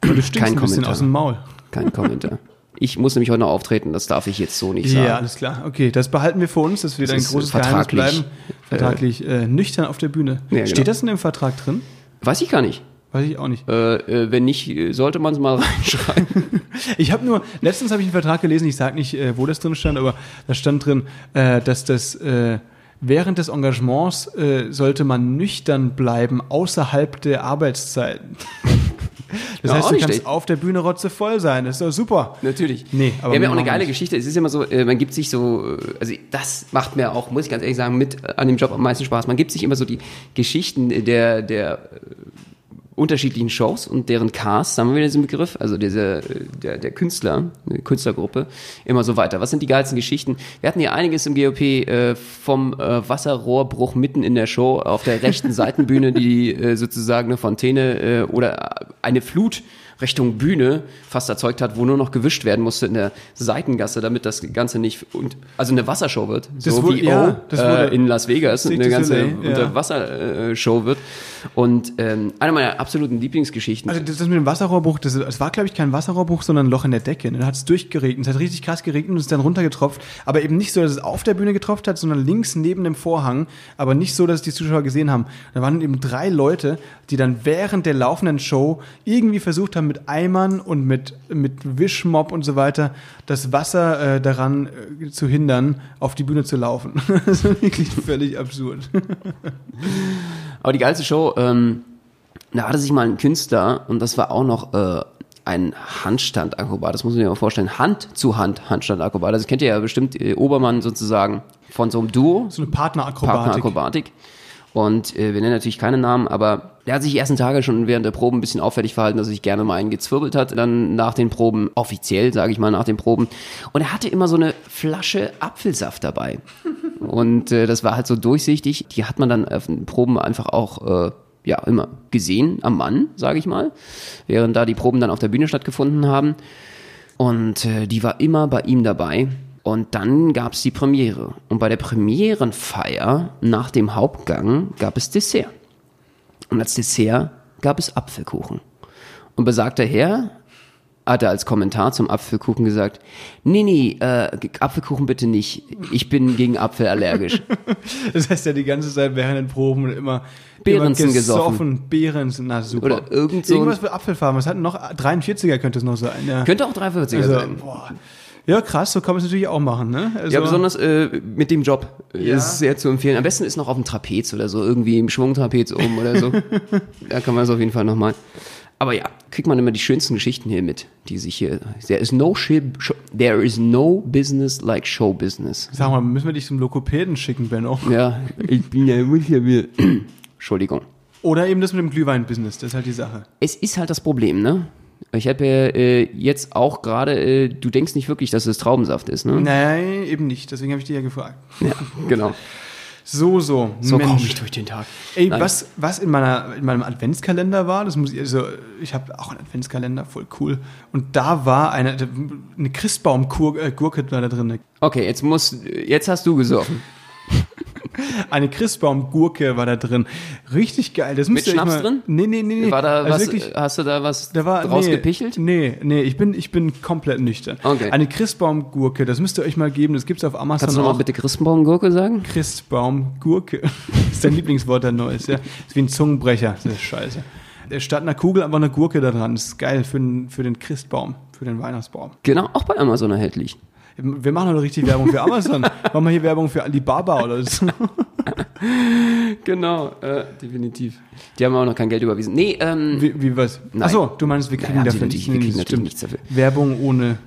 Du stinkst Kein ein bisschen Kommentar. aus dem Maul. Kein Kommentar. Ich muss nämlich heute noch auftreten, das darf ich jetzt so nicht sagen. Ja, alles klar. Okay, das behalten wir für uns. Das wird Das ein ist, großes äh, Geheimnis bleiben. Vertraglich äh, nüchtern auf der Bühne. Ja, genau. Steht das in dem Vertrag drin? Weiß ich gar nicht. Weiß ich auch nicht. Äh, äh, wenn nicht, äh, sollte man es mal reinschreiben. Ich habe nur, letztens habe ich einen Vertrag gelesen, ich sage nicht, äh, wo das drin stand, aber da stand drin, dass das äh, während des Engagements sollte man nüchtern bleiben, außerhalb der Arbeitszeiten. Das Ja, heißt, du kannst schlecht. auf der Bühne rotzevoll sein. Das ist doch super. Natürlich. Nee, aber wir haben ja auch eine geile nicht. Geschichte. Es ist immer so, man gibt sich so, also das macht mir auch, muss ich ganz ehrlich sagen, mit an dem Job am meisten Spaß. Man gibt sich immer so die Geschichten der, der unterschiedlichen Shows und deren Cast, haben wir wieder diesen Begriff, also diese, der, der Künstler, eine Künstlergruppe, immer so weiter. Was sind die geilsten Geschichten? Wir hatten hier einiges im GOP äh, vom äh, Wasserrohrbruch mitten in der Show auf der rechten Seitenbühne, die äh, sozusagen eine Fontäne äh, oder eine Flut Richtung Bühne fast erzeugt hat, wo nur noch gewischt werden musste in der Seitengasse, damit das Ganze nicht und also eine Wassershow wird, Das so wurde- wie ja, O äh, in Las Vegas eine ganze Soleil, ja. Unterwassershow wird. Und ähm, eine meiner absoluten Lieblingsgeschichten. Also das mit dem Wasserrohrbruch, das, es war glaube ich kein Wasserrohrbruch, sondern ein Loch in der Decke. Da hat es durchgeregnet, es hat richtig krass geregnet und es ist dann runtergetropft. Aber eben nicht so, dass es auf der Bühne getropft hat, sondern links neben dem Vorhang. Aber nicht so, dass es die Zuschauer gesehen haben. Da waren eben drei Leute, die dann während der laufenden Show irgendwie versucht haben, mit Eimern und mit, mit Wischmopp und so weiter das Wasser äh, daran äh, zu hindern, auf die Bühne zu laufen. das ist wirklich völlig absurd. Aber die geilste Show, ähm, da hatte sich mal ein Künstler und das war auch noch äh, ein Handstandakrobat. Das muss man sich mal vorstellen. Hand zu Hand Handstandakrobat. Das kennt ihr ja bestimmt äh, Obermann sozusagen von so einem Duo. So eine Partnerakrobatik. Partnerakrobatik. Und äh, wir nennen natürlich keine Namen, aber der hat sich die ersten Tage schon während der Proben ein bisschen auffällig verhalten, dass er sich gerne mal einen gezwirbelt hat, dann nach den Proben, offiziell, sage ich mal, nach den Proben. Und er hatte immer so eine Flasche Apfelsaft dabei. Und äh, das war halt so durchsichtig. Die hat man dann auf den Proben einfach auch äh, ja immer gesehen am Mann, sage ich mal, während da die Proben dann auf der Bühne stattgefunden haben. Und äh, die war immer bei ihm dabei. Und dann gab es die Premiere. Und bei der Premierenfeier nach dem Hauptgang gab es Dessert. Und als Dessert gab es Apfelkuchen. Und besagter Herr hatte als Kommentar zum Apfelkuchen gesagt, nee, nee, äh, Apfelkuchen bitte nicht. Ich bin gegen Apfel allergisch. Das heißt ja die ganze Zeit während den Proben immer Behrensen immer gesoffen. Behrensen, na super. Oder irgend so Irgendwas mit Apfelfarben. Was hatten noch? 43er könnte es noch sein. Ja. Könnte auch 340er also, sein. boah. Ja, krass, so kann man es natürlich auch machen, ne? Also, Ja, besonders äh, mit dem Job Ja. ist sehr zu empfehlen. Am besten ist noch auf dem Trapez oder so, irgendwie im Schwungtrapez oben oder so. da kann man es auf jeden Fall nochmal. Aber ja, kriegt man immer die schönsten Geschichten hier mit, die sich hier. There is no shi- show, there is no business like show business. Sag mal, müssen wir dich zum Lokopäden schicken, Benno? Ja, ich bin ja muss ja wieder. Entschuldigung. Oder eben das mit dem Glühwein-Business, das ist halt die Sache. Es ist halt das Problem, ne? Ich habe ja äh, jetzt auch gerade, äh, du denkst nicht wirklich, dass es Traubensaft ist, ne? Nein, eben nicht. Deswegen habe ich dich ja gefragt. Ja, genau. So, so. So komme ich durch den Tag. Ey, Nein. was, was in, meiner, in meinem Adventskalender war, das muss ich, also, ich habe auch einen Adventskalender, voll cool. Und da war eine, eine Christbaumgurke war da drin. Okay, jetzt muss, jetzt hast du gesoffen. Eine Christbaumgurke war da drin. Richtig geil. Das euch Schnaps mal, drin? Nee, nee, nee, nee. War da Also was, wirklich, hast du da was da war, draus nee, gepichelt? Nee, nee, ich bin, ich bin komplett nüchtern. Okay. Eine Christbaumgurke, das müsst ihr euch mal geben. Das gibt's auf Amazon Kannst du nochmal bitte Christenbaumgurke sagen? Christbaumgurke. ist dein Lieblingswort, der Neues, ja. Ist wie ein Zungenbrecher. Das ist scheiße. Statt einer Kugel einfach eine Gurke da dran. Das ist geil für den, für den Christbaum, für den Weihnachtsbaum. Genau, auch bei Amazon erhältlich. Wir machen heute richtig Werbung für Amazon. Machen wir hier Werbung für Alibaba oder so. Genau, äh, definitiv. Die haben auch noch kein Geld überwiesen. Nee, ähm, Wie, wie was? Achso, du meinst, wir kriegen haben dafür natürlich- wir kriegen natürlich stimmt. nichts dafür. Werbung ohne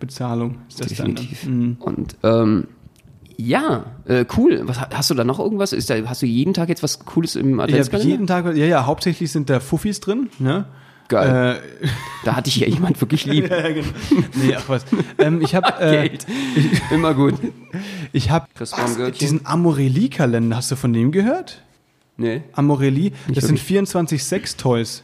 Bezahlung ist das definitiv. dann. Mhm. Und ähm, ja, äh, cool. Was, hast du da noch irgendwas? Ist da, hast du jeden Tag jetzt was Cooles im Ich habe Adventskalender? jeden Tag, ja, ja, hauptsächlich sind da Fuffis drin, ne? Geil. Äh, Da hatte ich ja jemand wirklich lieb. ja, genau. Nee, ach was. Ähm, ich habe äh, Geld. Immer gut. ich habe diesen Amorelli-Kalender, hast du von dem gehört? Nee. Amorelli, das sind wirklich. 24 Sex-Toys.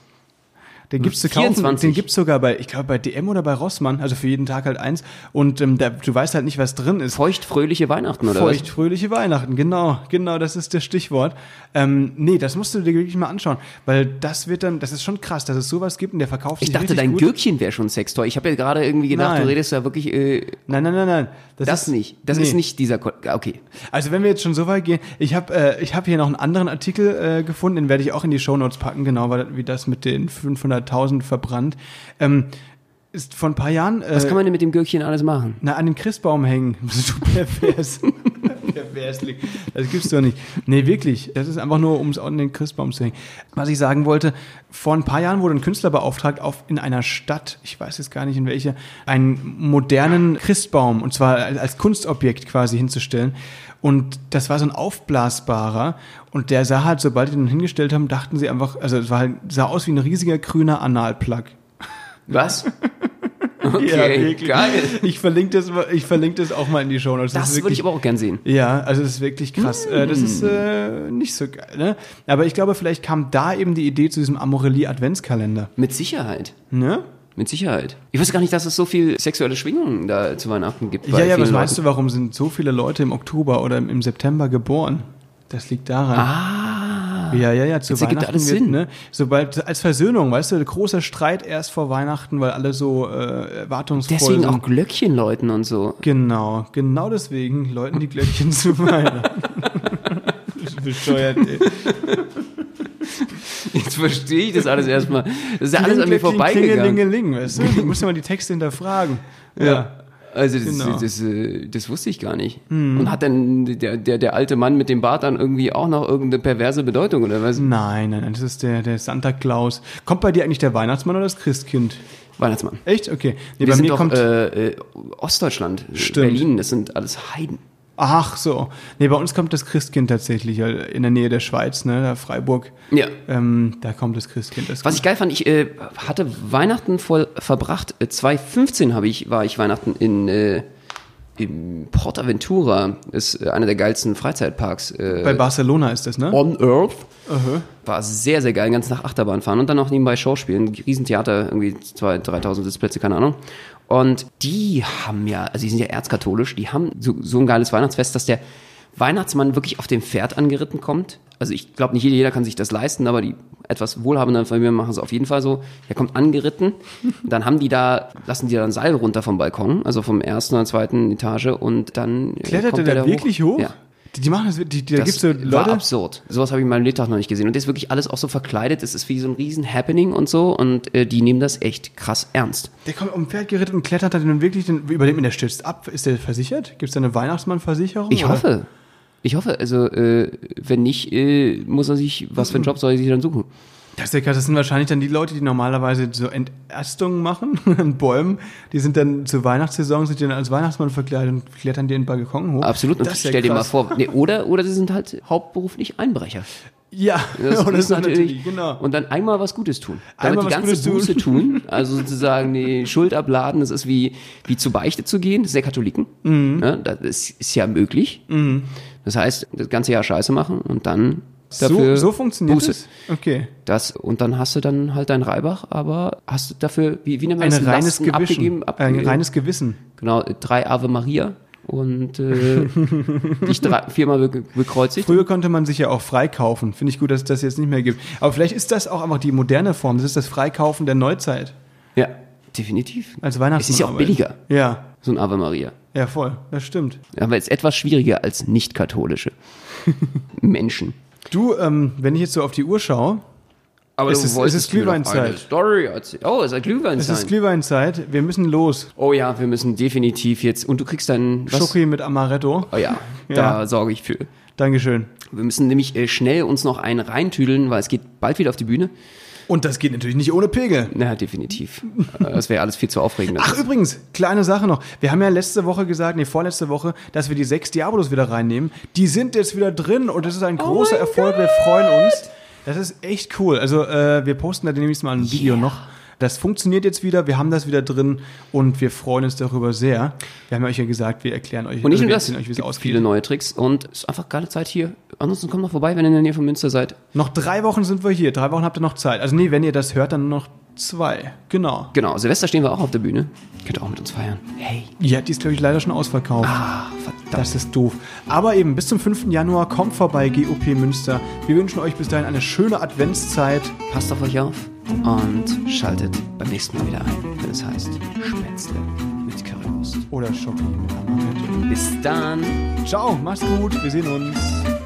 Den gibt's zu kaufen, 24? den gibt's sogar bei, ich glaube bei DM oder bei Rossmann, also für jeden Tag halt eins. Und ähm, da, du weißt halt nicht, was drin ist. Feuchtfröhliche Weihnachten, oder Feucht, fröhliche Weihnachten, genau, genau, das ist das Stichwort. Ähm, nee, das musst du dir wirklich mal anschauen, weil das wird dann, das ist schon krass, dass es sowas gibt und der verkauft Ich dachte, dein gut. Gürkchen wäre schon Sextoy. Ich habe ja gerade irgendwie gedacht, Nein. du redest ja wirklich äh, Nein, nein, nein, nein. das ist, nicht. Das nee. ist nicht dieser. Ko okay. Also wenn wir jetzt schon so weit gehen, ich habe äh, ich hab hier noch einen anderen Artikel äh, gefunden, den werde ich auch in die Shownotes packen, genau weil- wie das mit den 500.000 verbrannt. Ähm, ist vor ein paar Jahren äh, Was kann man denn mit dem Gürkchen alles machen? na, an den Christbaum hängen. Du pervers. Perversling. Das gibt's doch nicht. Nee, wirklich. Das ist einfach nur, um es an den Christbaum zu hängen. Was ich sagen wollte, vor ein paar Jahren wurde ein Künstler beauftragt, auf in einer Stadt, ich weiß jetzt gar nicht in welcher, einen modernen Christbaum, und zwar als Kunstobjekt quasi hinzustellen. Und das war so ein aufblasbarer. Und der sah halt, sobald die den hingestellt haben, dachten sie einfach, also es war halt, sah aus wie ein riesiger grüner Analplug. Was? Okay, geil. Ich verlinke das, ich verlinke das auch mal in die Show Notes. Das, ist würde ich aber auch gern sehen. Ja, also das ist wirklich krass. Äh, Das ist äh, nicht so geil, ne? Aber ich glaube, vielleicht kam da eben die Idee zu diesem Amorelie Adventskalender, Mit Sicherheit. ne? Mit Sicherheit. Ich wusste gar nicht, dass es so viel sexuelle Schwingungen da zu Weihnachten gibt. Ja, ja, was meinst du, warum sind so viele Leute im Oktober oder im, im September geboren? Das liegt daran. Ah. Ja, ja, ja, zu Jetzt Weihnachten alles wird, Sinn. ne, sobald als Versöhnung, weißt du, großer Streit erst vor Weihnachten, weil alle so äh, erwartungsvoll Deswegen sind. auch Glöckchen läuten und so. Genau, genau deswegen läuten die Glöckchen zu Weihnachten. Bescheuert, ey. Jetzt verstehe ich das alles erstmal. Das ist ja alles an mir vorbeigegangen. Weißt du? Du musst ja mal die Texte hinterfragen. Ja. Also das, Genau. Das, äh, das wusste ich gar nicht. Und hat denn der, der, der alte Mann mit dem Bart dann irgendwie auch noch irgendeine perverse Bedeutung oder was? Nein, nein, nein, das ist der, der Santa Claus. Kommt bei dir eigentlich der Weihnachtsmann oder das Christkind? Weihnachtsmann. Echt? Okay. Nee, Wir bei sind mir doch kommt. äh, äh, Ostdeutschland, Stimmt. Berlin, das sind alles Heiden. Ach so. Nee, bei uns kommt das Christkind tatsächlich äh, in der Nähe der Schweiz, ne, da Freiburg. Ja. Ähm, da kommt das Christkind. Das Was ich geil fand, ich äh, hatte Weihnachten voll verbracht. Äh, 2015 habe ich, war ich Weihnachten in äh, im Portaventura, ist äh, einer der geilsten Freizeitparks. Äh, bei Barcelona ist das, ne? On Earth. War sehr, sehr geil, ganz nach Achterbahn fahren und dann auch nebenbei Schauspielen. Riesentheater, irgendwie 2.000, 3.000 Sitzplätze, keine Ahnung. Und die haben ja, also die sind ja erzkatholisch, die haben so, so ein geiles Weihnachtsfest, dass der Weihnachtsmann wirklich auf dem Pferd angeritten kommt. Also ich glaube, nicht jeder kann sich das leisten, aber die etwas wohlhabenden Familien machen es auf jeden Fall so. Er kommt angeritten, dann haben die da, lassen die da ein Seil runter vom Balkon, also vom ersten oder zweiten Etage und dann äh, Klettert kommt der da da wirklich hoch? Ja. Die, machen das, die, die, da Das gibt's so war Leute. absurd. Sowas habe ich in meinem Lebtag noch nicht gesehen. Und das ist wirklich alles auch so verkleidet. Es ist wie so ein riesen Happening und so. Und äh, die nehmen das echt krass ernst. Der kommt um Pferd geritten und klettert dann wirklich, den, überlebt mir der stürzt ab. Ist der versichert? Gibt es da eine Weihnachtsmannversicherung? Ich oder? hoffe. Ich hoffe, also äh, wenn nicht, äh, muss er sich, was für einen Job soll er sich dann suchen? Das, ist ja krass. das sind wahrscheinlich dann die Leute, die normalerweise so Enterstungen machen an Bäumen. Die sind dann zur Weihnachtssaison, sind dann als Weihnachtsmann verkleidet und klettern den Balkon hoch. Absolut. Und stell dir mal krass. vor, nee, oder, oder sie sind halt hauptberuflich Einbrecher. Ja, Das ist so natürlich, genau. Und dann einmal was Gutes tun. Damit Einmal die was ganze Gutes Buße tun, also sozusagen die Schuld abladen, das ist wie, wie zu Beichte zu gehen, das ist der Katholiken. Mhm. Ja, das ist, ist ja möglich. Das heißt, das ganze Jahr Scheiße machen und dann dafür so, so funktioniert Buße. es? Okay. Das, und dann hast du dann halt dein Reibach, aber hast du dafür, wie, wie nennt man Ein das? reines Lasten Gewissen. abgegeben, Ein abgegeben. reines Gewissen. Genau, drei Ave Maria und äh, dich drei, viermal be bekreuzigt. Früher konnte man sich ja auch freikaufen. Finde ich gut, dass es das jetzt nicht mehr gibt. Aber vielleicht ist das auch einfach die moderne Form. Das ist das Freikaufen der Neuzeit. Ja, definitiv. Als Weihnachtsmann. Es ist ja auch billiger, Ja, so ein Ave Maria. ja, voll. Das stimmt. Aber es ist etwas schwieriger als nicht-katholische Menschen. Du, ähm, wenn ich jetzt so auf die Uhr schaue, Aber Es ist- es ist Glühweinzeit. Story erzählen. Oh, es ist es Glühweinzeit. ist Glühweinzeit. Wir müssen los. oh ja, wir müssen definitiv jetzt. Und du kriegst dann? Schoki mit Amaretto. Oh ja, Ja. da sorge ich für. Dankeschön. Wir müssen nämlich äh, schnell uns noch einen reintüdeln, weil es geht bald wieder auf die Bühne. Und das geht natürlich nicht ohne Pegel. Na, definitiv. Äh, das wäre alles viel zu aufregend. Ach, übrigens, kleine Sache noch. Wir haben ja letzte Woche gesagt, nee, vorletzte Woche, dass wir die sechs Diabolos wieder reinnehmen. Die sind jetzt wieder drin und das ist ein großer Erfolg. Wir freuen uns. Das ist echt cool. Also, äh, wir posten da demnächst mal ein Video noch. Das funktioniert jetzt wieder, wir haben das wieder drin und wir freuen uns darüber sehr. Wir haben ja euch ja gesagt, wir erklären euch, Und nicht also nur das, euch, wie es ausgeht. viele neue Tricks und es ist einfach geile Zeit hier. Ansonsten kommt noch vorbei, wenn ihr in der Nähe von Münster seid. Noch drei Wochen sind wir hier, drei Wochen habt ihr noch Zeit. Also nee, wenn ihr das hört, dann noch zwei. Genau. Genau, Silvester stehen wir auch auf der Bühne. Könnt ihr auch mit uns feiern. Hey. Ja, die ist, glaube ich, leider schon ausverkauft. Ah, verdammt. Das ist doof. Aber eben, bis zum 5. Januar kommt vorbei GOP Münster. Wir wünschen euch bis dahin eine schöne Adventszeit. Passt auf euch auf und schaltet beim nächsten Mal wieder ein, wenn es heißt Spätzle mit Currywurst. Oder Schoki mit Amaretto. Bis dann. Ciao, macht's gut, wir sehen uns.